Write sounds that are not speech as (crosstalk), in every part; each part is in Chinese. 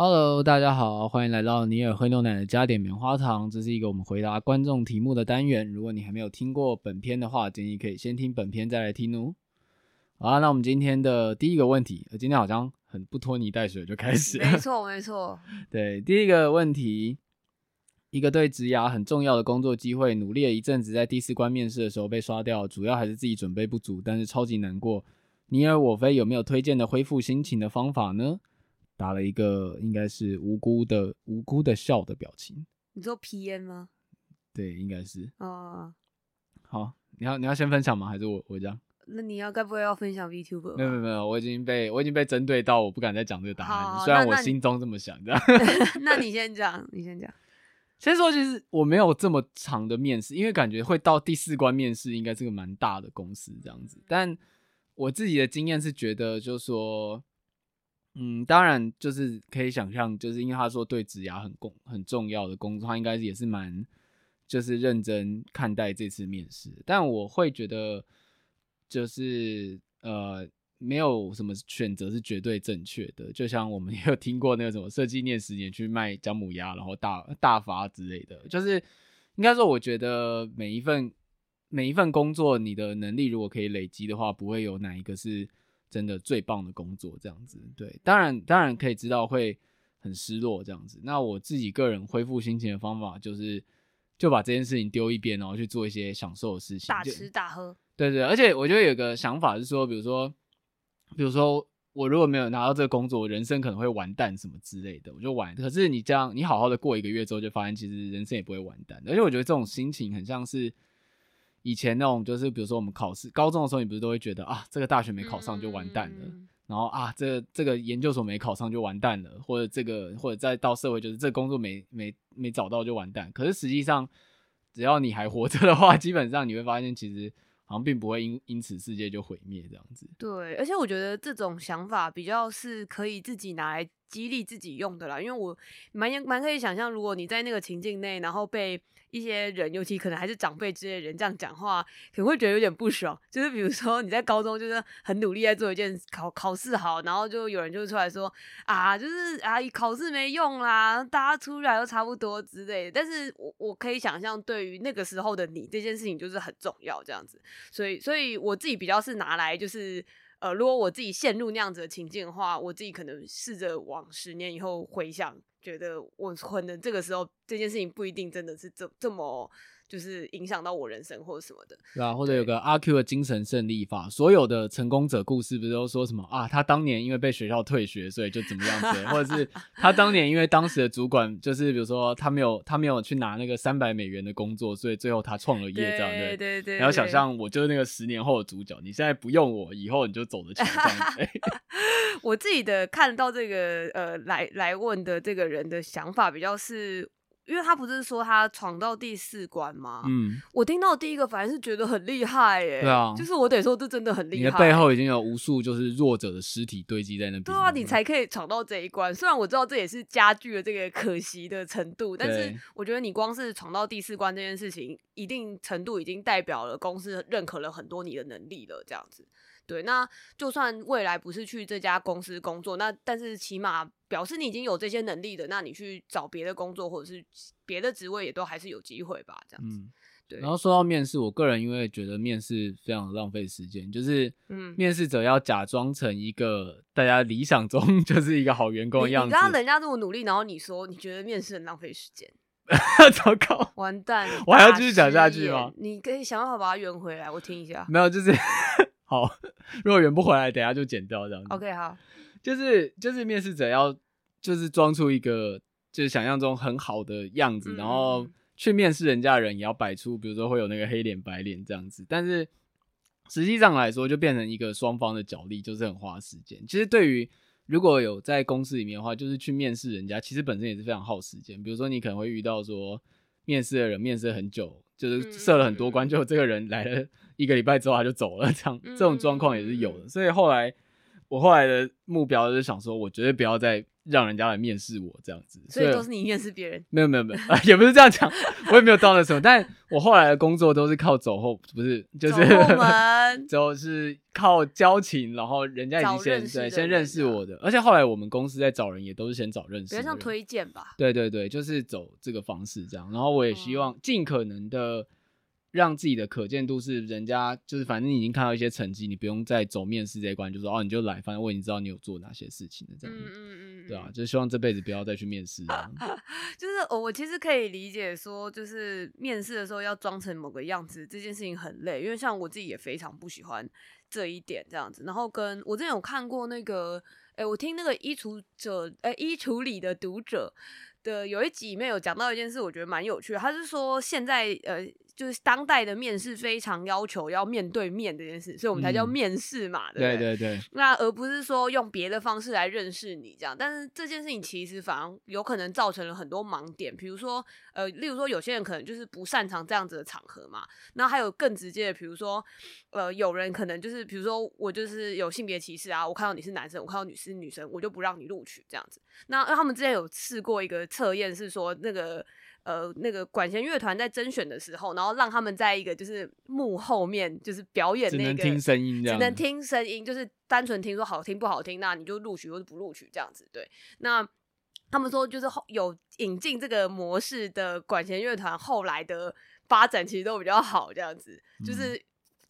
Hello，大家好，欢迎来到尼尔喝牛奶的加点棉花糖。这是一个我们回答观众题目的单元。如果你还没有听过本片的话，建议可以先听本片再来听哦。好啊，那我们今天的第一个问题，今天好像很不拖泥带水就开始了。没错，没错。对，第一个问题，一个对职涯很重要的工作机会，努力了一阵子，在第四关面试的时候被刷掉，主要还是自己准备不足，但是超级难过。尼尔我非有没有推荐的恢复心情的方法呢？打了一个应该是无辜的无辜的笑的表情。你说 PM 吗？对，应该是。哦，好，你要你要先分享吗？还是我我这样？那你要该不会要分享 VTuber？没有没有没有，我已经被我已经被针对到，我不敢再讲这个答案。好好，虽然我心中这么想，这样。(laughs) (laughs) 那你先讲，你先讲。先说，其实我没有这么长的面试，因为感觉会到第四关面试，应该是个蛮大的公司这样子。但我自己的经验是觉得，就是说。嗯，当然就是可以想象，就是因为他说对职涯很重很重要的工作，他应该也是蛮就是认真看待这次面试。但我会觉得，就是呃，没有什么选择是绝对正确的。就像我们 (laughs) 也有听过那个什么设计念十年去卖姜母鸭，然后大大发之类的。就是应该说，我觉得每一份每一份工作，你的能力如果可以累积的话，不会有哪一个是。真的最棒的工作，这样子，对，当然当然可以知道会很失落这样子。那我自己个人恢复心情的方法就是，就把这件事情丢一边，然后去做一些享受的事情，大吃大喝。对，对对，而且我觉得有个想法是说，比如说，比如说我如果没有拿到这个工作，我人生可能会完蛋什么之类的，我就完。可是你这样，你好好的过一个月之后，就发现其实人生也不会完蛋。而且我觉得这种心情很像是。以前那种就是，比如说我们考试高中的时候，你不是都会觉得啊，这个大学没考上就完蛋了，嗯、然后啊，这个、这个研究所没考上就完蛋了，或者这个或者再到社会，就是这个工作没没没找到就完蛋。可是实际上，只要你还活着的话，基本上你会发现，其实好像并不会因因此世界就毁灭这样子。对，而且我觉得这种想法比较是可以自己拿来激励自己用的啦，因为我蛮蛮可以想象，如果你在那个情境内，然后被。一些人，尤其可能还是长辈之类的人，这样讲话可能会觉得有点不爽。就是比如说你在高中就是很努力在做一件考考试好，然后就有人就出来说啊，就是啊考试没用啦，大家出来都差不多之类的。但是我我可以想象，对于那个时候的你，这件事情就是很重要这样子。所以所以我自己比较是拿来就是。呃，如果我自己陷入那样子的情境的话，我自己可能试着往十年以后回想，觉得我可能这个时候这件事情不一定真的是这这么。就是影响到我人生或者什么的，对啊，或者有个阿 Q 的精神胜利法，所有的成功者故事不是都说什么啊？他当年因为被学校退学，所以就怎么样子，或者是他当年因为当时的主管就是比如说他没有他没有去拿那个三百美元的工作，所以最后他创了业这样的。对对对。然后想象我就是那个十年后的主角，你现在不用我，以后你就走着瞧这样子。(laughs) 我自己的看到这个呃来来问的这个人的想法比较是。因为他不是说他闯到第四关吗？嗯，我听到第一个反而是觉得很厉害耶。对啊，就是我得说这真的很厉害。你的背后已经有无数就是弱者的尸体堆积在那边。对啊，你才可以闯到这一关。虽然我知道这也是加剧了这个可惜的程度，但是我觉得你光是闯到第四关这件事情，一定程度已经代表了公司认可了很多你的能力了，这样子。对，那就算未来不是去这家公司工作，那但是起码表示你已经有这些能力的，那你去找别的工作或者是别的职位也都还是有机会吧，这样子。嗯，对。然后说到面试，我个人因为觉得面试非常浪费时间，就是嗯，面试者要假装成一个大家理想中 (laughs) 就是一个好员工的样子。你知道人家这么努力，然后你说你觉得面试很浪费时间，(laughs) 糟糕，完蛋，我还要继续讲下去吗？你可以想办法把它圆回来，我听一下。没有，就是。好，(laughs) 如果圆不回来，等下就剪掉这样子。OK，好，就是就是面试者要就是装出一个就是想象中很好的样子，嗯、然后去面试人家的人也要摆出，比如说会有那个黑脸白脸这样子。但是实际上来说，就变成一个双方的角力，就是很花时间。其实对于如果有在公司里面的话，就是去面试人家，其实本身也是非常耗时间。比如说你可能会遇到说面试的人面试很久。就是设了很多关，就这个人来了一个礼拜之后他就走了，这样这种状况也是有的。所以后来我后来的目标就是想说，我绝对不要再让人家来面试我这样子。所以都是你面试别人？没有没有没有，(laughs) 也不是这样讲，我也没有到那时候。但我后来的工作都是靠走后，不是就是走 (laughs) 是靠交情，然后人家已经先对先认识我的，而且后来我们公司在找人也都是先找认识，比较像推荐吧。对对对，就是走这个方式这样。然后我也希望尽可能的。让自己的可见度是人家就是反正你已经看到一些成绩，你不用再走面试这一关，就说哦你就来，反正我已经知道你有做哪些事情的这样子，嗯嗯嗯，对啊，就希望这辈子不要再去面试了。(laughs) 就是我其实可以理解说，就是面试的时候要装成某个样子，这件事情很累，因为像我自己也非常不喜欢这一点这样子。然后跟我之前有看过那个，哎，我听那个衣橱者，哎，衣橱里的读者的有一集里面有讲到一件事，我觉得蛮有趣的。他是说现在呃。就是当代的面试非常要求要面对面这件事，所以我们才叫面试嘛，对不对？对对对。那而不是说用别的方式来认识你这样，但是这件事情其实反而有可能造成了很多盲点，比如说呃，例如说有些人可能就是不擅长这样子的场合嘛，那还有更直接的，比如说呃，有人可能就是比如说我就是有性别歧视啊，我看到你是男生，我看到你是女生，我就不让你录取这样子。那他们之前有试过一个测验，是说那个。呃，那个管弦乐团在甄选的时候，然后让他们在一个就是幕后面，就是表演那个，只能听声音，只能听声音，就是单纯听说好听不好听，那你就录取或者不录取这样子。对，那他们说就是后有引进这个模式的管弦乐团，后来的发展其实都比较好，这样子。就是，嗯、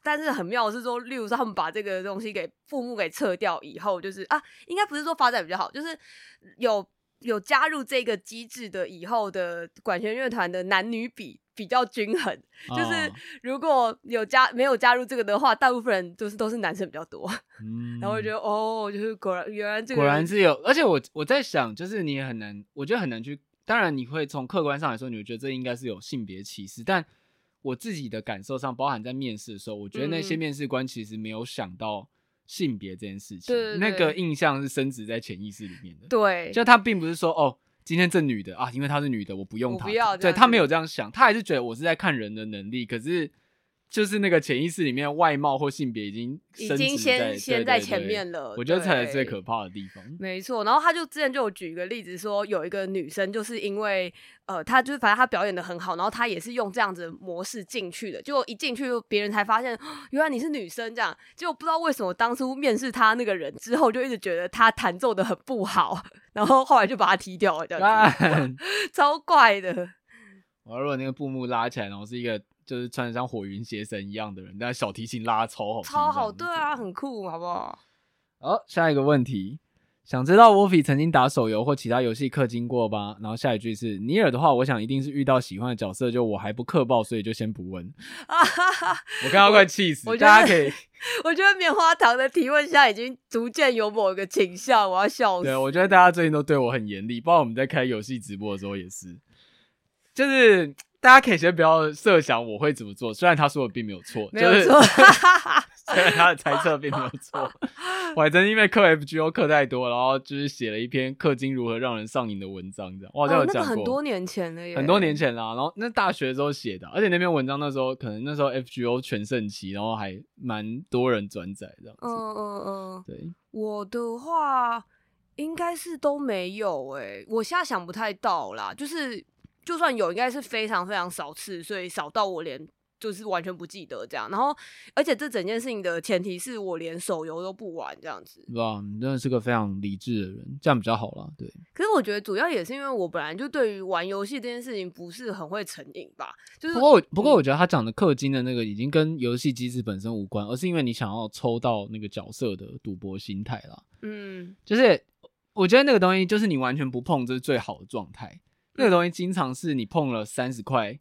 但是很妙的是说，例如说他们把这个东西给副幕给撤掉以后，就是啊，应该不是说发展比较好，就是有。有加入这个机制的以后的管弦乐团的男女比比较均衡，哦、就是如果有加没有加入这个的话，大部分人都是都是男生比较多。嗯，然后我觉得哦，就是果然原来这个果然是有，而且我我在想，就是你也很难，我觉得很难去。当然，你会从客观上来说，你会觉得这应该是有性别歧视，但我自己的感受上，包含在面试的时候，我觉得那些面试官其实没有想到。性别这件事情，对对对，那个印象是深植在潜意识里面的。对，就他并不是说哦，今天这女的啊，因为她是女的，我不用她。不要，对，他没有这样想，他还是觉得我是在看人的能力，可是。就是那个潜意识里面，外貌或性别已经已经先先在前面了。我觉得才是最可怕的地方。没错，然后他就之前就有举一个例子，说有一个女生，就是因为呃，她就是反正她表演的很好，然后她也是用这样子的模式进去的。结果一进去，别人才发现原来你是女生这样。结果不知道为什么当初面试她那个人之后，就一直觉得她弹奏的很不好，然后后来就把她踢掉了，这样子，超怪的。我如果那个布幕拉起来，然后是一个。就是穿的像火云邪神一样的人，但小提琴拉超好，超好，对啊，很酷，好不好？好，下一个问题，想知道 Wolfie 曾经打手游或其他游戏氪金过吧？然后下一句是尼尔的话，我想一定是遇到喜欢的角色，就我还不氪爆，所以就先不问。(laughs) 我刚刚快气死，大家可以，(laughs) 我觉得棉花糖的提问下已经逐渐有某一个倾向，我要笑死。对，我觉得大家最近都对我很严厉，包括我们在开游戏直播的时候也是，就是。大家可以先不要设想我会怎么做，(laughs) 虽然他说的并没有错，没有错，(laughs) 虽然他的猜测并没有错。(laughs) 我还真因为氪 FGO 氪太多，然后就是写了一篇氪金如何让人上瘾的文章，这样。我好像有讲过，哦，那个，很多年前了耶，很多年前啦。然后那大学的时候写的，而且那篇文章那时候可能那时候 FGO 全盛期，然后还蛮多人转载这样子。嗯嗯嗯，对。我的话应该是都没有诶、欸，我现在想不太到啦，就是。就算有，应该是非常非常少次，所以少到我连就是完全不记得这样。然后，而且这整件事情的前提是我连手游都不玩这样子。哇，你真的是个非常理智的人，这样比较好啦。对。可是我觉得主要也是因为我本来就对于玩游戏这件事情不是很会成瘾吧。就是不过，不过我觉得他讲的氪金的那个已经跟游戏机制本身无关，而是因为你想要抽到那个角色的赌博心态啦。嗯，就是我觉得那个东西就是你完全不碰，这是最好的状态。那个东西经常是你碰了三十块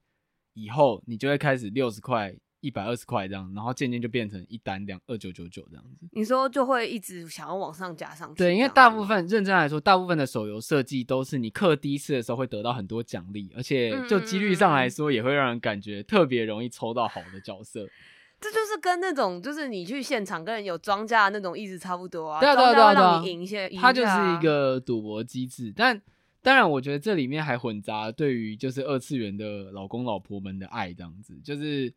以后，你就会开始六十块、一百二十块这样，然后渐渐就变成一单两二九九九这样子。你说就会一直想要往上加上去？对，因为大部分认真来说，大部分的手游设计都是你氪第一次的时候会得到很多奖励，而且就几率上来说，也会让人感觉特别容易抽到好的角色。(laughs) 这就是跟那种就是你去现场跟人有庄家的那种意思差不多啊。对啊对啊对啊，让你赢一些，它就是一个赌博机制，但。当然，我觉得这里面还混杂对于就是二次元的老公老婆们的爱，这样子，就是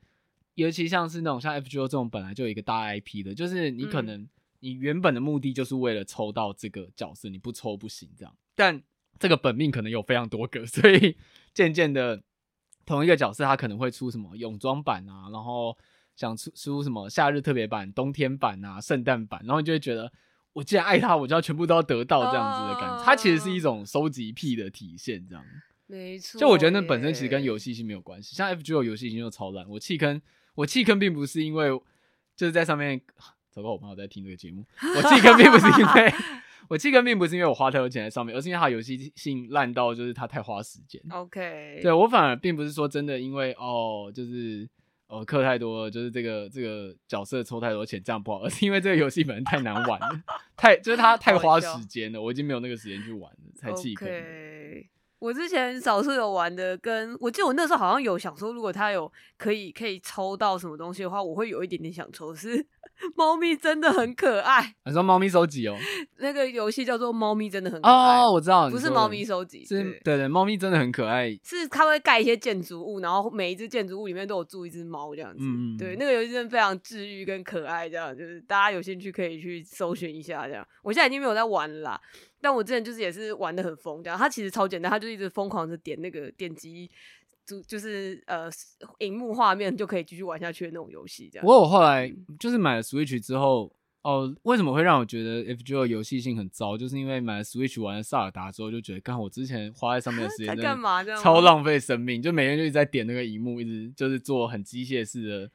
尤其像是那种像 FGO 这种本来就有一个大 IP 的，就是你可能你原本的目的就是为了抽到这个角色，你不抽不行这样。但这个本命可能有非常多个，(laughs) 所以渐渐的，同一个角色他可能会出什么泳装版啊，然后想出出什么夏日特别版、冬天版啊、圣诞版，然后你就会觉得，我既然爱他，我就要全部都要得到这样子的感觉。它其实是一种收集癖的体现，这样。没错。就我觉得那本身其实跟游戏性没有关系，像 FGO 游戏性就超烂。我弃坑，我弃坑并不是因为就是在上面。糟糕，我朋友在听这个节目。(laughs) 我弃坑并不是因为我弃坑并不是因为我花太多钱在上面，而是因为它游戏性烂到就是它太花时间。OK，对我反而并不是说真的因为哦，就是呃氪太多，就是这个这个角色抽太多钱这样不好，而 (laughs) 是因为这个游戏本身太难玩了，太就是它 (laughs) 太花时间了，我已经没有那个时间去玩了，才弃坑。Okay. 我之前少数有玩的，跟我记得我那时候好像有想说，如果他有可以可以抽到什么东西的话，我会有一点点想抽。是 (laughs) 猫咪真的很可爱，你说猫咪收集哦？(laughs) 那个游戏叫做猫咪真的很可爱哦，我知道，不是猫咪收集，是，对对，猫咪真的很可爱。是它会盖一些建筑物，然后每一只建筑物里面都有住一只猫这样子。嗯，对，那个游戏真的非常治愈跟可爱，这样就是大家有兴趣可以去搜寻一下这样。我现在已经没有在玩了啦。但我之前就是也是玩的很疯，这样，它其实超简单，它就一直疯狂的点那个点击，就就是呃，荧幕画面就可以继续玩下去的那种游戏，这样。不过我后来就是买了 Switch 之后，哦，为什么会让我觉得 FGO 游戏性很糟？就是因为买了 Switch 玩了萨尔达之后，就觉得，刚好我之前花在上面的时间在干嘛？超浪费生命，就每天就一直在点那个荧幕，一直就是做很机械式的。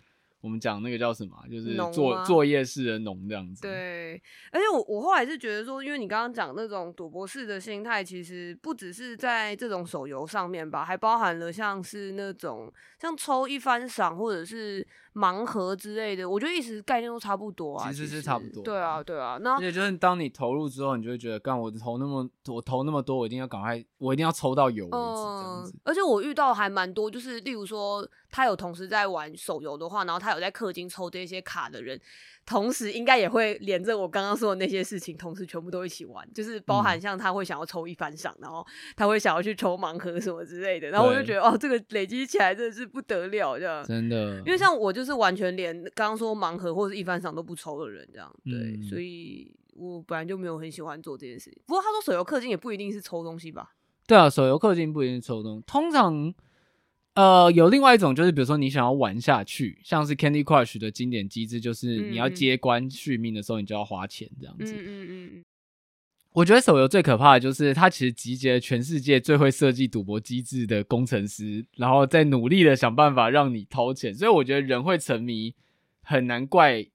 我们讲那个叫什么？就是作作业式的农这样子。对，而且我我后来是觉得说，因为你刚刚讲那种赌博式的心态，其实不只是在这种手游上面吧，还包含了像是那种像抽一番赏或者是盲盒之类的。我觉得意思概念都差不多啊，其实是差不多。对啊，对啊。那而且就是当你投入之后，你就会觉得，干我投那么我投那么多，我一定要赶快，我一定要抽到有为止这样子。嗯，而且我遇到还蛮多，就是例如说。他有同时在玩手游的话，然后他有在氪金抽这些卡的人，同时应该也会连着我刚刚说的那些事情，同时全部都一起玩，就是包含像他会想要抽一番赏，然后他会想要去抽盲盒什么之类的，然后我就觉得哦，这个累积起来真的是不得了，这样真的。因为像我就是完全连刚刚说盲盒或者一番赏都不抽的人，这样对，嗯、所以我本来就没有很喜欢做这件事情。不过他说手游氪金也不一定是抽东西吧？对啊，手游氪金不一定是抽东西，通常。呃，有另外一种，就是比如说你想要玩下去，像是 Candy Crush 的经典机制，就是你要接关续命的时候，你就要花钱这样子。嗯嗯嗯。我觉得手游最可怕的就是它其实集结了全世界最会设计赌博机制的工程师，然后再努力的想办法让你掏钱。所以我觉得人会沉迷，很难怪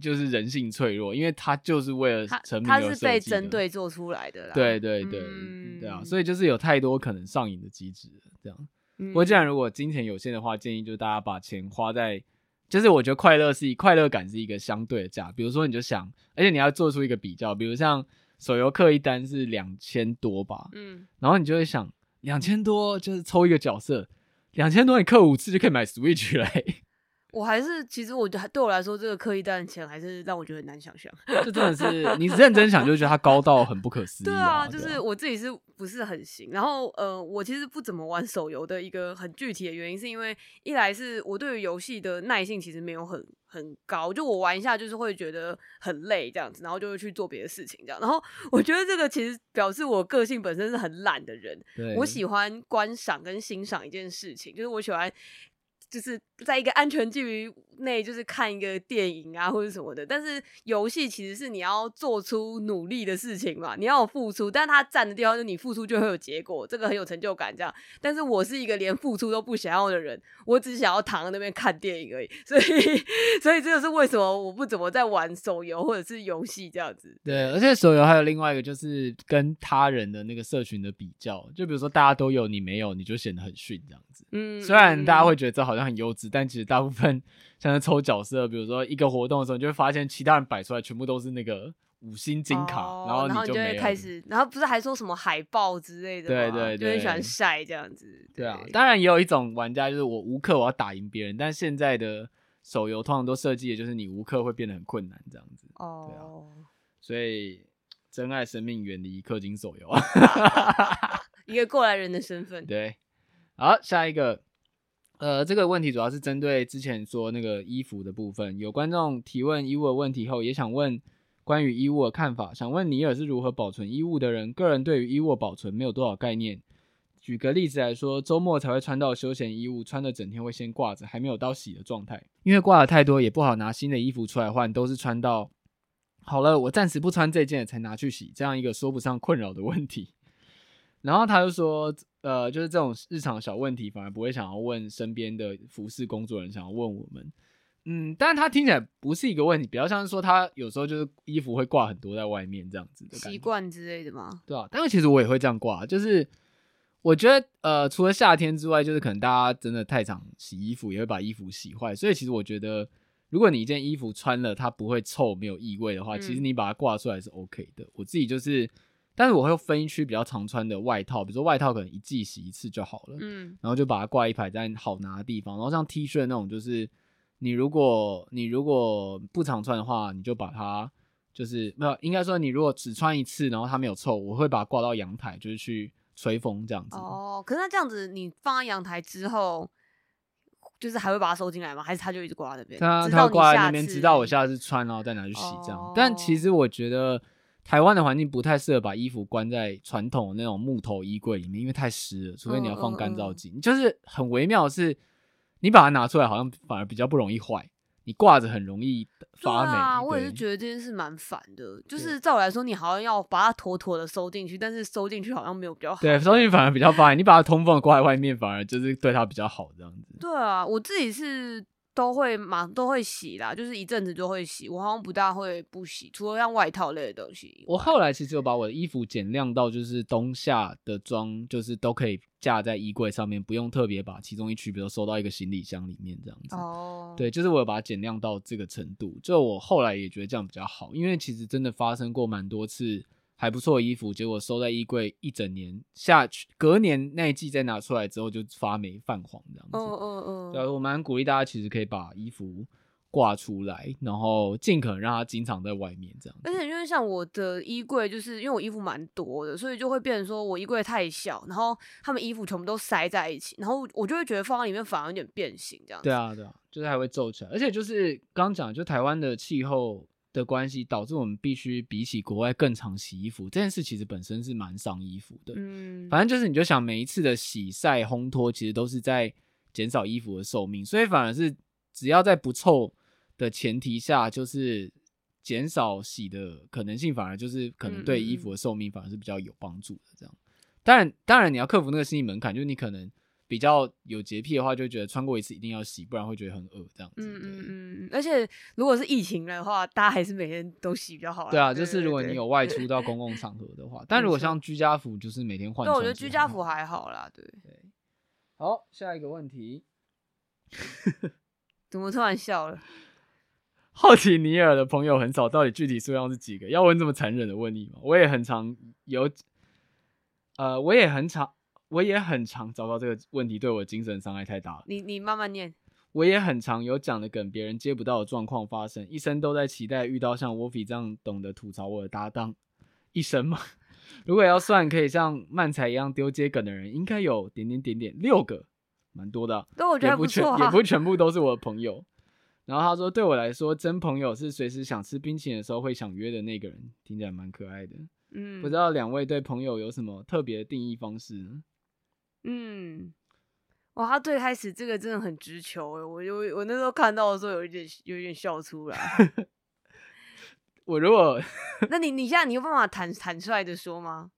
就是人性脆弱，因为他就是为了沉迷而设计的。他是被针对做出来的啦。对对对，嗯、对啊，所以就是有太多可能上瘾的机制这样。不过，既然如果金钱有限的话，建议就是大家把钱花在，就是我觉得快乐是一快乐感是一个相对的价。比如说，你就想，而且你要做出一个比较，比如像手游客一单是两千多吧，嗯，然后你就会想，两千多就是抽一个角色，两千多你氪五次就可以买 Switch 了欸。我还是，其实我觉得对我来说，这个氪一单的钱还是让我觉得很难想象。这真的是你认真想，就觉得它高到很不可思 (laughs) 议啊。对啊，就是我自己是不是很行？然后呃，我其实不怎么玩手游的一个很具体的原因，是因为一来是我对于游戏的耐性其实没有很很高，就我玩一下就是会觉得很累这样子，然后就会去做别的事情这样。然后我觉得这个其实表示我个性本身是很懒的人。对我喜欢观赏跟欣赏一件事情，就是我喜欢。就是在一个安全距离内，就是看一个电影啊，或者什么的。但是游戏其实是你要做出努力的事情嘛，你要有付出。但是它占的地方就是你付出就会有结果，这个很有成就感。这样，但是我是一个连付出都不想要的人，我只想要躺在那边看电影而已。所以，(laughs) 所以这就是为什么我不怎么在玩手游或者是游戏这样子。对，而且手游还有另外一个就是跟他人的那个社群的比较，就比如说大家都有你没有，你就显得很逊这样子。嗯，虽然大家会觉得这好像很优质，但其实大部分像是抽角色，比如说一个活动的时候，你就会发现其他人摆出来全部都是那个五星金卡，哦、然后你就，就会开始，然后不是还说什么海报之类的，对对对，就很喜欢晒这样子。对，对啊，当然也有一种玩家就是我无氪我要打赢别人，但现在的手游通常都设计的就是你无氪会变得很困难这样子。哦，对啊，所以珍爱生命，远离氪金手游啊，一个过来人的身份。(laughs) 对。好，下一个，呃，这个问题主要是针对之前说那个衣服的部分。有观众提问衣物的问题后，也想问关于衣物的看法，想问尼尔是如何保存衣物的人？个人对于衣物保存没有多少概念。举个例子来说，周末才会穿到休闲衣物，穿的整天会先挂着，还没有到洗的状态。因为挂的太多，也不好拿新的衣服出来换，都是穿到好了，我暂时不穿这件才拿去洗，这样一个说不上困扰的问题。(laughs) 然后他就说，呃，就是这种日常小问题，反而不会想要问身边的服饰工作人，想要问我们。嗯，但是他听起来不是一个问题，比较像是说他有时候就是衣服会挂很多在外面这样子的习惯之类的吗？对啊，但是其实我也会这样挂，就是我觉得呃，除了夏天之外，就是可能大家真的太常洗衣服，也会把衣服洗坏，所以其实我觉得，如果你一件衣服穿了它不会臭、没有异味的话，嗯、其实你把它挂出来是 OK 的。我自己就是，但是我会分一区比较常穿的外套，比如说外套可能一季洗一次就好了，嗯，然后就把它挂一排在好拿的地方，然后像 T 恤那种就是。你如果你如果不常穿的话，你就把它就是没有，应该说你如果只穿一次，然后它没有臭，我会把它挂到阳台，就是去吹风这样子。哦，可是那这样子你放在阳台之后，就是还会把它收进来吗？还是它就一直挂在那边？它它挂在那边，直到我下次穿，然后再拿去洗这样。哦，但其实我觉得台湾的环境不太适合把衣服关在传统的那种木头衣柜里面，因为太湿了，除非你要放干燥剂。嗯嗯嗯，就是很微妙的是。你把它拿出来，好像反而比较不容易坏。你挂着很容易发霉。啊，我也是觉得这件事蛮烦的。就是照我来说，你好像要把它妥妥的收进去，但是收进去好像没有比较好。对，收进去反而比较发霉。你把它通风挂在外面，反而就是对它比较好这样子。对啊，我自己是。都会忙，都会洗啦，就是一阵子就会洗。我好像不大会不洗，除了像外套类的东西。我后来其实有把我的衣服减量到，就是冬夏的装，就是都可以架在衣柜上面，不用特别把其中一区，比如收到一个行李箱里面这样子。哦，对，就是我有把它减量到这个程度。就我后来也觉得这样比较好，因为其实真的发生过蛮多次。还不错的衣服，结果收在衣柜一整年下去，隔年那一季再拿出来之后就发霉泛黄这样子。嗯嗯嗯。对，我蛮鼓励大家，其实可以把衣服挂出来，然后尽可能让它经常在外面这样。而且因为像我的衣柜，就是因为我衣服蛮多的，所以就会变成说我衣柜太小，然后他们衣服全部都塞在一起，然后我就会觉得放在里面反而有点变形这样子。对啊对啊，就是还会皱起来，而且就是刚讲，就台湾的气候。的关系导致我们必须比起国外更常洗衣服，这件事其实本身是蛮伤衣服的。嗯，反正就是你就想每一次的洗晒烘脱，其实都是在减少衣服的寿命，所以反而是只要在不臭的前提下，就是减少洗的可能性，反而就是可能对衣服的寿命反而是比较有帮助的。这样，当然当然你要克服那个心理门槛，就是你可能。比较有洁癖的话，就会觉得穿过一次一定要洗，不然会觉得很恶这样子。嗯嗯嗯。而且如果是疫情的话，大家还是每天都洗比较好。对啊，就是如果你有外出到公共场合的话，但如果像居家服，就是每天换。对，我觉得居家服还好啦。对对。好，下一个问题。怎么突然笑了？好奇尼尔的朋友很少，到底具体数量是几个？要问这么残忍的问题吗？我也很常有，呃，我也很常。我也很常找到这个问题，对我精神伤害太大了。你你慢慢念。我也很常有讲的梗，别人接不到的状况发生，一生都在期待遇到像 Wolfie 这样懂得吐槽我的搭档。一生嘛，(laughs) 如果要算可以像漫才一样丢接梗的人，应该有点点点点六个，蛮多的啊。都我觉得不错啊。也不全，也不全部都是我的朋友。然后他说，对我来说，真朋友是随时想吃冰淇淋的时候会想约的那个人，听起来蛮可爱的。嗯，不知道两位对朋友有什么特别的定义方式呢？嗯，哇，他最开始这个真的很直球哎，我我我那时候看到的时候有一点有一点笑出来。(laughs) 我如果，那你你现在你有办法坦坦率的说吗？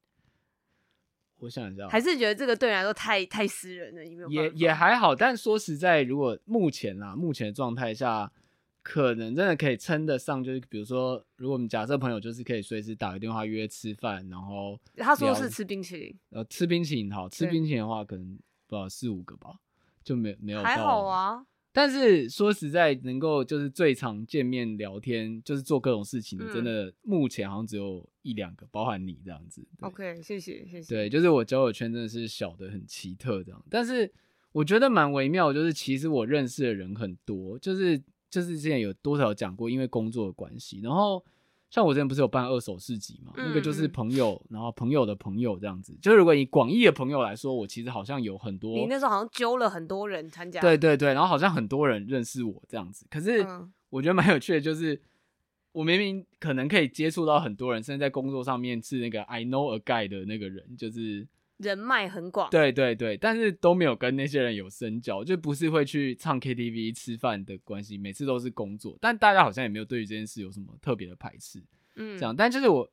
我想一下，还是觉得这个对你来说太太私人了，你没有？也也还好，但说实在，如果目前啊，目前的状态下。可能真的可以称得上，就是比如说，如果我们假设朋友就是可以随时打个电话约吃饭，然后他说是吃冰淇淋，呃，吃冰淇淋好，吃冰淇淋的话可能不知道四五个吧，就没没有还好啊。但是说实在，能够就是最常见面聊天，就是做各种事情的，嗯、真的目前好像只有一两个，包含你这样子。OK，谢谢谢谢。对，就是我交友圈真的是小的很奇特这样，但是我觉得蛮微妙，就是其实我认识的人很多，就是。就是之前有多少讲过，因为工作的关系，然后像我之前不是有办二手市集嘛，嗯、那个就是朋友，然后朋友的朋友这样子。就是如果以广义的朋友来说，我其实好像有很多，你那时候好像揪了很多人参加，对对对，然后好像很多人认识我这样子。可是我觉得蛮有趣的，就是我明明可能可以接触到很多人，甚至在工作上面是那个 I know a guy 的那个人，就是人脉很广。对对对，但是都没有跟那些人有深交，就不是会去唱 KTV、吃饭的关系，每次都是工作。但大家好像也没有对于这件事有什么特别的排斥，嗯，这样。但就是我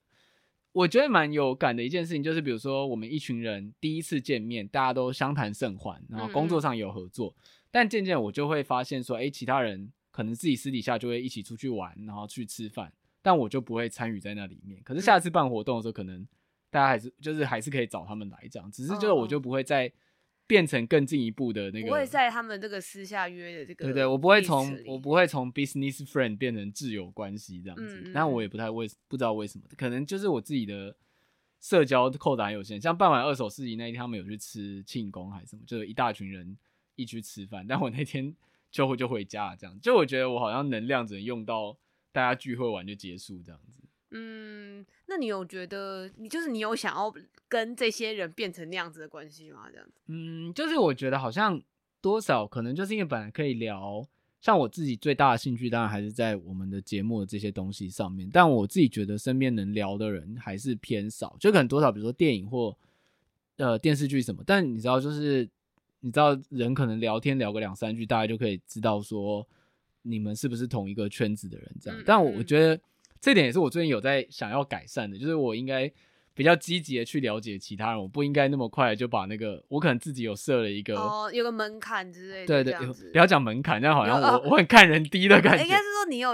我觉得蛮有感的一件事情，就是比如说我们一群人第一次见面，大家都相谈甚欢，然后工作上有合作，嗯嗯，但渐渐我就会发现说，哎，其他人。可能自己私底下就会一起出去玩，然后去吃饭，但我就不会参与在那里面。可是下次办活动的时候，可能大家还是就是还是可以找他们来这样，只是就是我就不会再变成更进一步的那个，不会在他们这个私下约的这个，对对，我不会从我不会从 business friend 变成挚友关系这样子。但我也不太为不知道为什么，可能就是我自己的社交扣打有限。像办完二手市集那一天，他们有去吃庆功还是什么，就是一大群人一起去吃饭，但我那天。就会就回家这样，就我觉得我好像能量只能用到大家聚会完就结束这样子。嗯，那你有觉得你就是你有想要跟这些人变成那样子的关系吗？这样子？嗯，就是我觉得好像多少可能就是因为本来可以聊，像我自己最大的兴趣当然还是在我们的节目的这些东西上面，但我自己觉得身边能聊的人还是偏少，就可能多少比如说电影或呃电视剧什么，但你知道就是。你知道人可能聊天聊个两三句，大家就可以知道说你们是不是同一个圈子的人这样。但我我觉得这点也是我最近有在想要改善的，就是我应该比较积极的去了解其他人，我不应该那么快就把那个我可能自己有设了一个哦，有个门槛之类的。对对，不要讲门槛，这样好像我 (laughs) 我很看人低的感觉。应该是说你有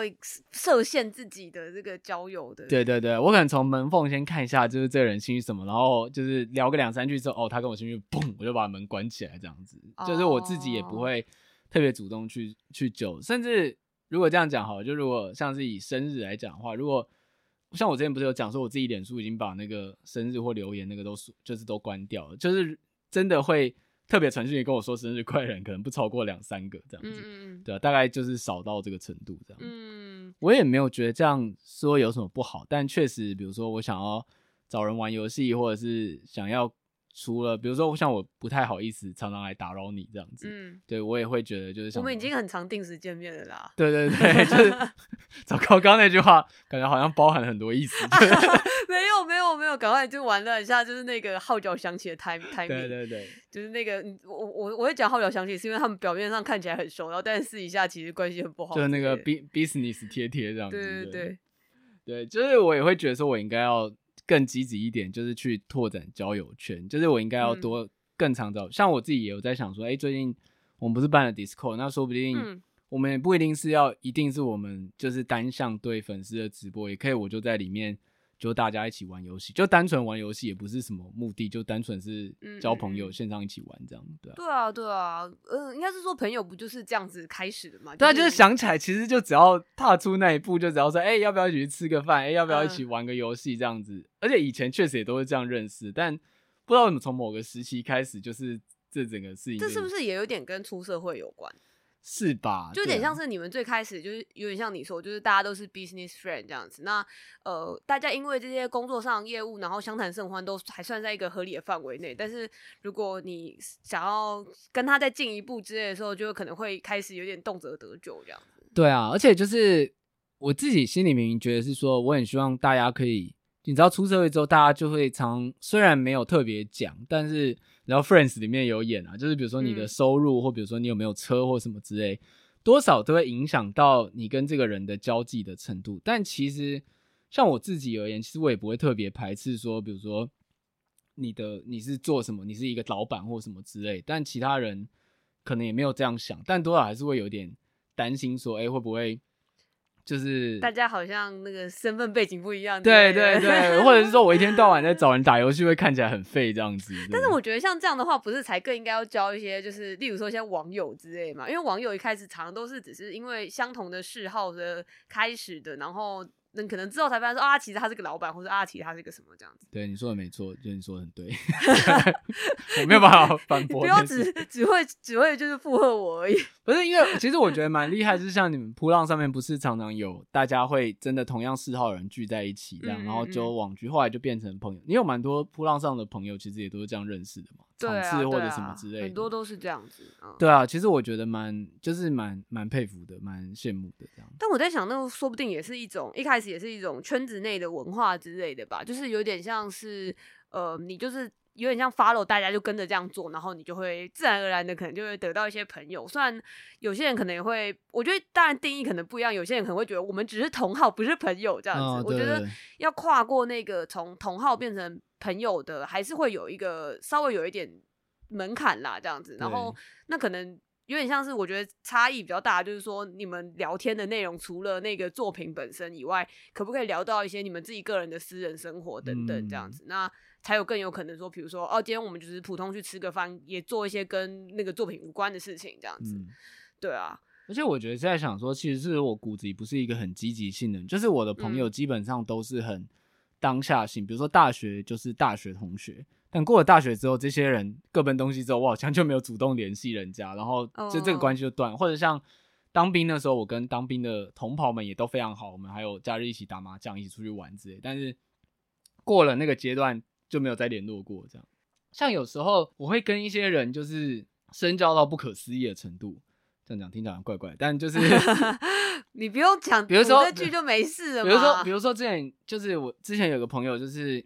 设限自己的这个交友的。对对对，我可能从门缝先看一下，就是这个人兴趣什么，然后就是聊个两三句之后，哦，他跟我兴趣，嘣，我就把门关起来，这样子。就是我自己也不会特别主动去去揪，甚至如果这样讲好了，就如果像是以生日来讲的话，如果像我之前不是有讲说，我自己脸书已经把那个生日或留言那个都就是都关掉了，就是真的会特别传讯跟我说生日快乐，可能不超过两三个这样子，嗯、对啊，大概就是少到这个程度这样。嗯，我也没有觉得这样说有什么不好，但确实，比如说我想要找人玩游戏，或者是想要。除了比如说像我不太好意思常常来打扰你这样子，嗯，对我也会觉得就是我们已经很常定时见面了啦。对对对，(laughs) 就是 (laughs) 糟糕，刚刚那句话感觉好像包含很多意思。(laughs) 没有没有没有，赶快就玩了一下，就是那个号角响起的 time time。对对对，就是那个我我我会讲号角响起，是因为他们表面上看起来很熟，然后但是私底下其实关系很不好。就是那个 business 贴贴这样子。对对对，对，就是我也会觉得说我应该要。更积极一点，就是去拓展交友圈。就是我应该要多更常找，嗯、像我自己也有在想说，哎、欸，最近我们不是办了 Discord，那说不定我们也不一定是要一定是我们就是单向对粉丝的直播，也可以我就在里面。就大家一起玩游戏，就单纯玩游戏，也不是什么目的，就单纯是交朋友，线上一起玩这样，对啊。对啊，对啊，嗯、呃，应该是说朋友不就是这样子开始的嘛？对啊，就是想起来，其实就只要踏出那一步，就只要说，哎、欸，要不要一起去吃个饭？哎、欸，要不要一起玩个游戏？这样子。嗯、而且以前确实也都是这样认识，但不知道怎么从某个时期开始，就是这整个事情，这是不是也有点跟出社会有关？是吧？就有点像是你们最开始就是有点像你说，就是大家都是 business friend 这样子。那呃，大家因为这些工作上业务，然后相谈甚欢，都还算在一个合理的范围内。但是如果你想要跟他再进一步之类的时候，就可能会开始有点动辄得咎这样子。对啊，而且就是我自己心里明明觉得是说，我很希望大家可以，你知道出社会之后，大家就会常虽然没有特别讲，但是。然后 Friends 里面有演啊，就是比如说你的收入，或比如说你有没有车或什么之类，多少都会影响到你跟这个人的交际的程度。但其实像我自己而言，其实我也不会特别排斥说，比如说你的你是做什么，你是一个老板或什么之类。但其他人可能也没有这样想，但多少还是会有点担心说，哎，会不会？就是大家好像那个身份背景不一样，对对对，或者是说我一天到晚在找人打游戏，会看起来很废这样子。(laughs) 但是我觉得像这样的话，不是才更应该要教一些，就是例如说像网友之类嘛，因为网友一开始常常都是只是因为相同的嗜好的开始的，然后。那可能之后才发现说啊，其实他是个老板，或者啊，其实他是个什么这样子。对，你说的没错，就是你说的很对，(laughs) 我没有办法反驳。不要只只会只会就是附和我而已。不是因为其实我觉得蛮厉害，就是像你们扑浪上面不是常常有大家会真的同样嗜好的人聚在一起这样，嗯嗯嗯然后就网局后来就变成朋友。你有蛮多扑浪上的朋友，其实也都是这样认识的嘛。场次或者什么之类的，很多都是这样子。嗯，对啊，其实我觉得蛮就是蛮蛮佩服的，蛮羡慕的这样。但我在想，那个说不定也是一种一开始也是一种圈子内的文化之类的吧，就是有点像是呃，你就是。有点像 follow 大家就跟着这样做，然后你就会自然而然的可能就会得到一些朋友。虽然有些人可能也会，我觉得当然定义可能不一样。有些人可能会觉得我们只是同好，不是朋友这样子。哦、我觉得要跨过那个从同好变成朋友的，还是会有一个稍微有一点门槛啦，这样子。然后那可能有点像是我觉得差异比较大，就是说你们聊天的内容除了那个作品本身以外，可不可以聊到一些你们自己个人的私人生活等等这样子？嗯、那。才有更有可能说，比如说，哦，今天我们就是普通去吃个饭，也做一些跟那个作品无关的事情，这样子。嗯、对啊，而且我觉得在想说，其实是我骨子里不是一个很积极性的人，就是我的朋友基本上都是很当下性。嗯、比如说大学就是大学同学，但过了大学之后，这些人各奔东西之后，我好像就没有主动联系人家，然后就这个关系就断。哦、或者像当兵的时候，我跟当兵的同袍们也都非常好，我们还有假日一起打麻将，一起出去玩之类。但是过了那个阶段。就没有再联络过，这样。像有时候我会跟一些人就是深交到不可思议的程度，这样讲听起来怪怪，但就是 (laughs) 你不用讲，比如说这句就没事了。比如说，比如说之前就是我之前有个朋友，就是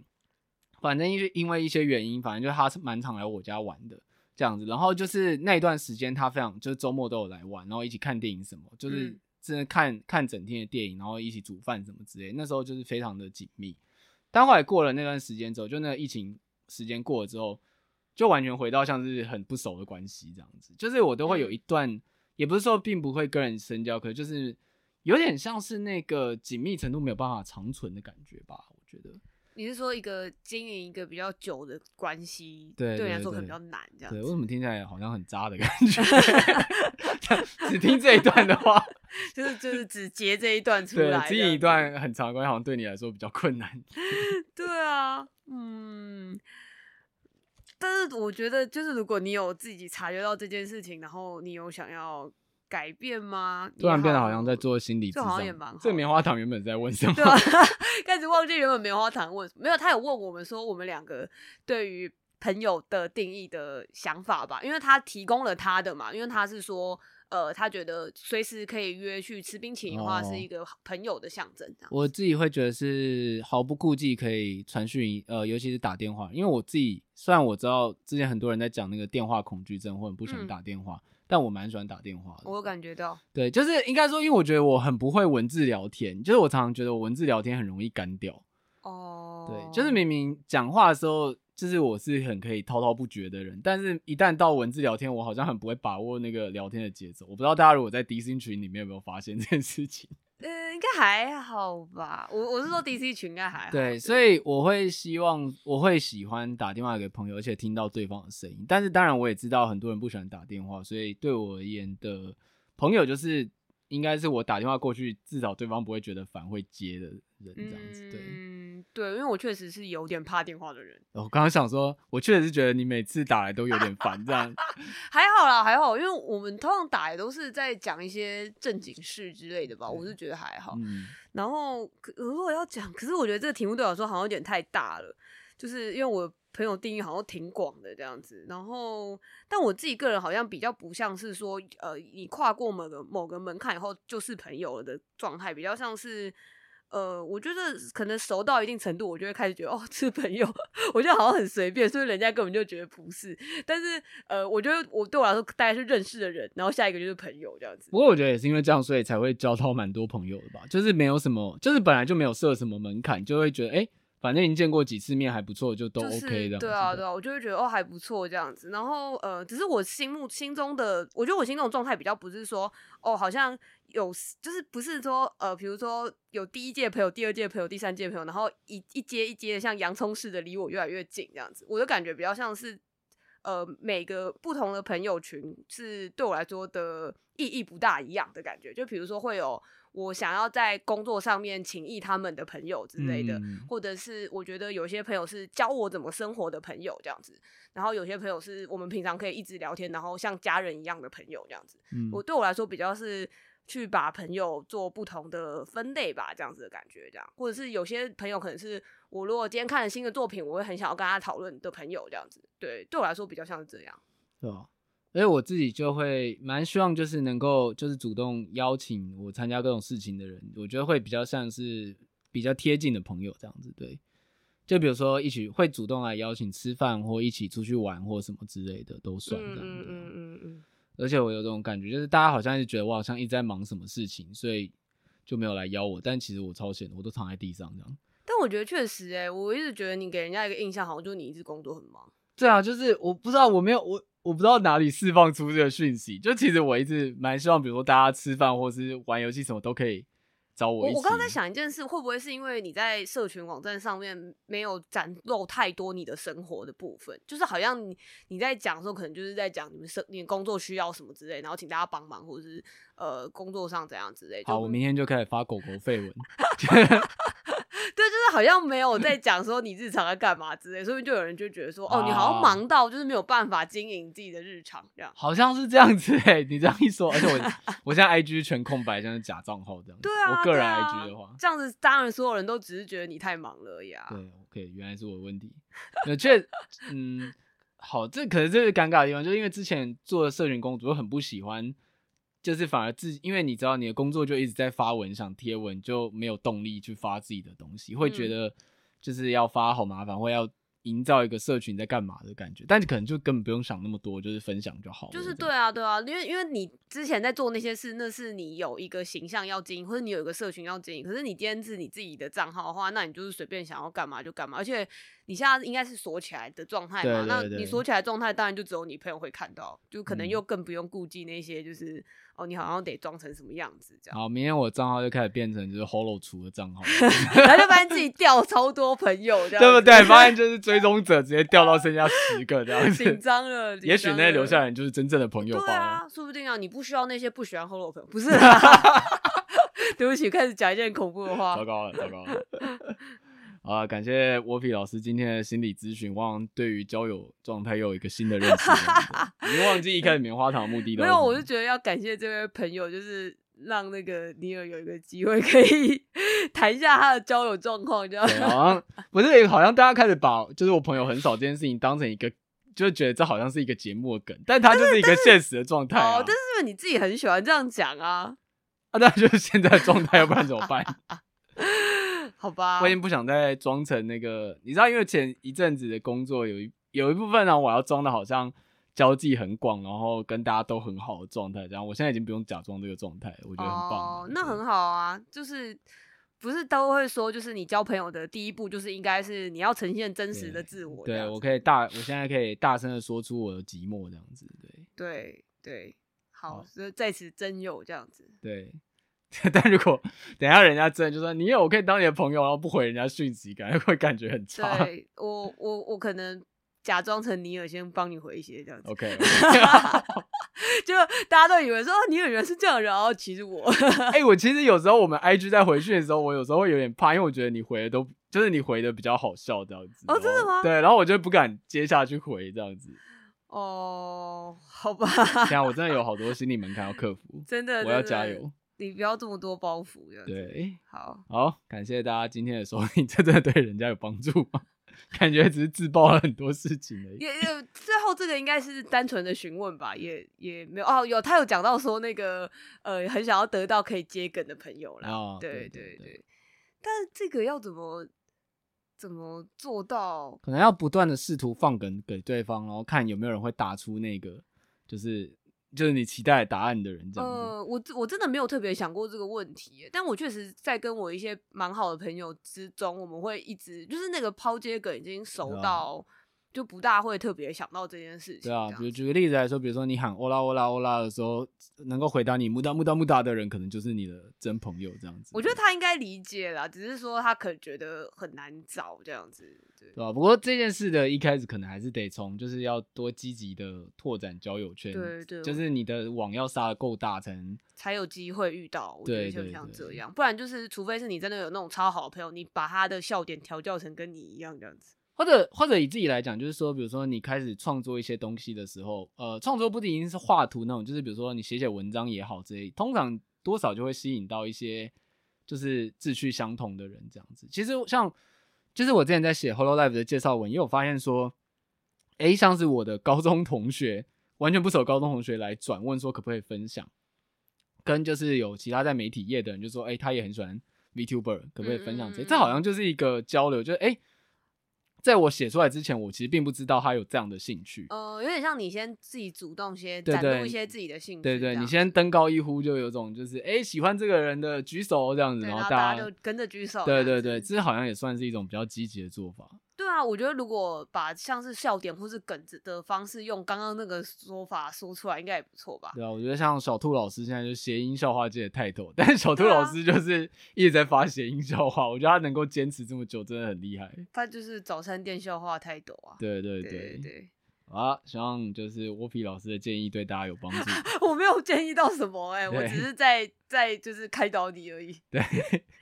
反正因为因为一些原因，反正就他是蛮常来我家玩的这样子。然后就是那一段时间，他非常就是周末都有来玩，然后一起看电影什么，就是真的看看整天的电影，然后一起煮饭什么之类。那时候就是非常的紧密。但后来过了那段时间之后，就那个疫情时间过了之后，就完全回到像是很不熟的关系这样子。就是我都会有一段，嗯、也不是说并不会跟人深交，可是就是有点像是那个紧密程度没有办法长存的感觉吧。我觉得你是说一个经营一个比较久的关系，对，对你来说可能比较难这样子。对，为什么听起来好像很渣的感觉？(laughs) 只听这一段的话。(laughs) 就是就是只截这一段 (laughs) 出来，经营一段很长的关系，好像对你来说比较困难。对啊，嗯，但是我觉得，就是如果你有自己察觉到这件事情，然后你有想要改变吗？突然变得好像在做心理这好像也蛮好。这棉花糖原本在问什么？对啊，(laughs) 开始忘记原本棉花糖问什么。没有，他有问我们说，我们两个对于朋友的定义的想法吧，因为他提供了他的嘛，因为他是说。呃，他觉得随时可以约去吃冰淇淋的话，是一个朋友的象征。我自己会觉得是毫不顾忌可以传讯，呃，尤其是打电话。因为我自己虽然我知道之前很多人在讲那个电话恐惧症，或者不喜欢打电话，嗯、但我蛮喜欢打电话的。我有感觉到，对，就是应该说，因为我觉得我很不会文字聊天，就是我常常觉得我文字聊天很容易干掉。哦，对，就是明明讲话的时候。就是我是很可以滔滔不绝的人，但是一旦到文字聊天，我好像很不会把握那个聊天的节奏。我不知道大家如果在迪斯群里面有没有发现这件事情？呃，应该还好吧。我我是说 DC 群应该还好。对，对，所以我会希望，我会喜欢打电话给朋友，而且听到对方的声音。但是当然我也知道很多人不喜欢打电话，所以对我而言的朋友就是。应该是我打电话过去，至少对方不会觉得烦，会接的人这样子。对，嗯，对，因为我确实是有点怕电话的人。(laughs) 我刚刚想说，我确实是觉得你每次打来都有点烦，这样。(laughs) 还好啦，还好，因为我们通常打也都是在讲一些正经事之类的吧，我是觉得还好。嗯。然后，如果要讲，可是我觉得这个题目对我来说好像有点太大了，就是因为我。朋友定义好像挺广的这样子，然后，但我自己个人好像比较不像是说，呃，你跨过某个某个门槛以后就是朋友了的状态，比较像是，呃，我觉得可能熟到一定程度，我就会开始觉得哦，是朋友，我觉得好像很随便，所以人家根本就觉得不是。但是，呃，我觉得我对我来说大概是认识的人，然后下一个就是朋友这样子。不过我觉得也是因为这样，所以才会交到蛮多朋友的吧，就是没有什么，就是本来就没有设什么门槛，就会觉得哎。欸反正已经见过几次面还不错，就都 OK 的。对啊，对啊，我就会觉得哦还不错这样子。然后呃，只是我心目心中的，我觉得我心中的状态比较不是说哦，好像有就是不是说呃，比如说有第一届朋友、第二届朋友、第三届朋友，然后一一阶一阶的像洋葱似的离我越来越近这样子。我的感觉比较像是呃，每个不同的朋友群是对我来说的意义不大一样的感觉。就比如说会有。我想要在工作上面请益他们的朋友之类的，嗯、或者是我觉得有些朋友是教我怎么生活的朋友这样子，然后有些朋友是我们平常可以一直聊天，然后像家人一样的朋友这样子。嗯、我对我来说比较是去把朋友做不同的分类吧，这样子的感觉，这样，或者是有些朋友可能是我如果今天看了新的作品，我会很想要跟他讨论的朋友，这样子，对，对我来说比较像是这样，对吧？所以我自己就会蛮希望就是能够就是主动邀请我参加各种事情的人，我觉得会比较像是比较贴近的朋友这样子，对，就比如说一起会主动来邀请吃饭或一起出去玩或什么之类的都算这样子，嗯嗯嗯嗯。而且我有这种感觉，就是大家好像一直觉得我好像一直在忙什么事情，所以就没有来邀我。但其实我超闲的，我都躺在地上这样。但我觉得确实、欸，哎，我一直觉得你给人家一个印象，好像就是你一直工作很忙。对啊，就是我不知道，我没有我我不知道哪里释放出这个讯息。就其实我一直蛮希望，比如说大家吃饭或是玩游戏什么都可以。我我刚刚在想一件事，会不会是因为你在社群网站上面没有展露太多你的生活的部分，就是好像你你在讲的时候，可能就是在讲你们生你工作需要什么之类，然后请大家帮忙，或者是呃工作上怎样之类。好，我明天就开始发狗狗废文。(laughs) 对，就是好像没有在 (laughs) 讲说你日常在干嘛之类，所以就有人就觉得说，哦，你好像忙到就是没有办法经营自己的日常这样。好像是这样子哎、欸，你这样一说，而且我 (laughs) 我现在 IG 全空白，像是假账号这样。对啊，我个人 IG 的话，这样子当然所有人都只是觉得你太忙了呀。对，OK，原来是我的问题。那确，嗯，好，这可能这是尴尬的地方，就是因为之前做的社群工作很不喜欢。就是反而自己，因为你知道你的工作就一直在发文，想贴文就没有动力去发自己的东西，会觉得就是要发好麻烦，或要营造一个社群在干嘛的感觉，但你可能就根本不用想那么多，就是分享就好了。就是对啊，对啊，因为因为你之前在做那些事，那是你有一个形象要经营，或者你有一个社群要经营。可是你今天是你自己的账号的话，那你就是随便想要干嘛就干嘛，而且你现在应该是锁起来的状态嘛，那你锁起来状态，当然就只有你朋友会看到，就可能又更不用顾忌那些就是。哦，你好像得装成什么样子这样？好，明天我账号就开始变成就是 Holo 厨的账号，(laughs) 然后就发现自己掉超多朋友，这样对不对？(laughs) 发现就是追踪者直接掉到剩下十个这样子，紧张了。(laughs) 也许那些留下来就是真正的朋友吧。对啊，说不定啊，你不需要那些不喜欢 Holo 的朋友，不是啦？对不起，开始讲一件恐怖的话，糟糕了，糟糕了。啊，感谢沃皮老师今天的心理咨询，望对于交友状态又有一个新的认识。(laughs) 已经忘记一开始棉花糖的目的了。没有，我就觉得要感谢这位朋友，就是让那个尼尔有一个机会可以 (laughs) 谈一下他的交友状况，这样。好像 (laughs) 不是，好像大家开始把就是我朋友很少这件事情当成一个，就觉得这好像是一个节目的梗，但他就是一个现实的状态，啊。哦，但是你自己很喜欢这样讲啊，啊，那就是现在的状态，要不然怎么办？好吧，我已经不想再装成那个，你知道，因为前一阵子的工作有一有一部分呢，我要装的好像交际很广，然后跟大家都很好的状态，这样我现在已经不用假装这个状态，我觉得很棒。哦，那很好啊，就是不是都会说，就是你交朋友的第一步，就是应该是你要呈现真实的自我。对，对我可以大，我现在可以大声的说出我的寂寞，这样子，对，对对，好，所以在此真有这样子，对。(laughs) 但如果等一下人家真的就说你有我可以当你的朋友，然后不回人家讯息，感觉会感觉很差。对，我我我可能假装成尼尔先帮你回一些这样子。OK，, okay. (laughs) 就大家都以为说尼尔原来是这样，然后其实我，哎、欸，我其实有时候我们 IG 在回讯的时候，我有时候会有点怕，因为我觉得你回的都就是你回的比较好笑这样子。哦，真的吗？对，然后我就不敢接下去回这样子。哦，好吧。这样我真的有好多心理门槛要克服，(laughs) 真的，我要加油。你不要这么多包袱，对，好，好，感谢大家今天的收听，这 (laughs) 真的对人家有帮助吗？(laughs) 感觉只是自爆了很多事情而已。也也，最后这个应该是单纯的询问吧，也也没有哦，有他有讲到说那个呃，很想要得到可以接梗的朋友啦。哦，对对对，但是这个要怎么怎么做到？可能要不断的试图放梗给对方，然后看有没有人会打出那个，就是。就是你期待答案的人这样子。呃，我我真的没有特别想过这个问题，但我确实在跟我一些蛮好的朋友之中，我们会一直就是那个抛接梗已经熟到。就不大会特别想到这件事情。对啊，比如举个例子来说，比如说你喊欧拉欧拉欧拉的时候，能够回答你木达木达木达的人，可能就是你的真朋友这样子。我觉得他应该理解啦，只是说他可能觉得很难找这样子，对，对吧？不过这件事的一开始可能还是得从，就是要多积极的拓展交友圈，对对，就是你的网要撒的够大，才能才有机会遇到。我觉得就像这样，不然就是除非是你真的有那种超好的朋友，你把他的笑点调教成跟你一样这样子。或者或者以自己来讲，就是说，比如说你开始创作一些东西的时候，呃，创作不仅仅是画图那种，就是比如说你写写文章也好之类，通常多少就会吸引到一些就是志趣相同的人这样子。其实像就是我之前在写 Hololive 的介绍文，也有发现说，哎、欸，像是我的高中同学，完全不熟高中同学来转问说可不可以分享，跟就是有其他在媒体业的人就说，哎、欸，他也很喜欢 VTuber，可不可以分享这些？嗯嗯嗯嗯，这好像就是一个交流，就是哎。欸在我写出来之前，我其实并不知道他有这样的兴趣。呃，有点像你先自己主动先展露一些自己的兴趣。对对，对，你先登高一呼，就有种就是哎、欸、喜欢这个人的举手这样子，然后大家就跟着举手。对对对，这好像也算是一种比较积极的做法。对啊，我觉得如果把像是笑点或是梗子的方式用刚刚那个说法说出来，应该也不错吧？对啊，我觉得像小兔老师现在就谐音笑话界的泰斗，(laughs) 但是小兔老师就是一直在发谐音笑话，啊、我觉得他能够坚持这么久，真的很厉害。他就是早餐店笑话泰斗啊！对对对对，对，对，好啊，希望就是沃皮老师的建议对大家有帮助。(laughs) 我没有建议到什么哎、欸，我只是在在就是开导你而已。对，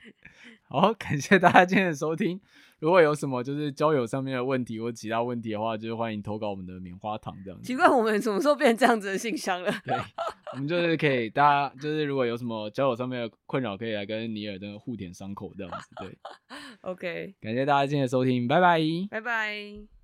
(laughs) 好，感谢大家今天的收听。如果有什么就是交友上面的问题或其他问题的话，就是欢迎投稿我们的棉花糖这样子。奇怪，我们什么时候变成这样子的信箱了？对，我们就是可以大家就是如果有什么交友上面的困扰，可以来跟尼尔的互舔伤口这样子。对，(laughs) OK，感谢大家今天的收听，拜拜，拜拜。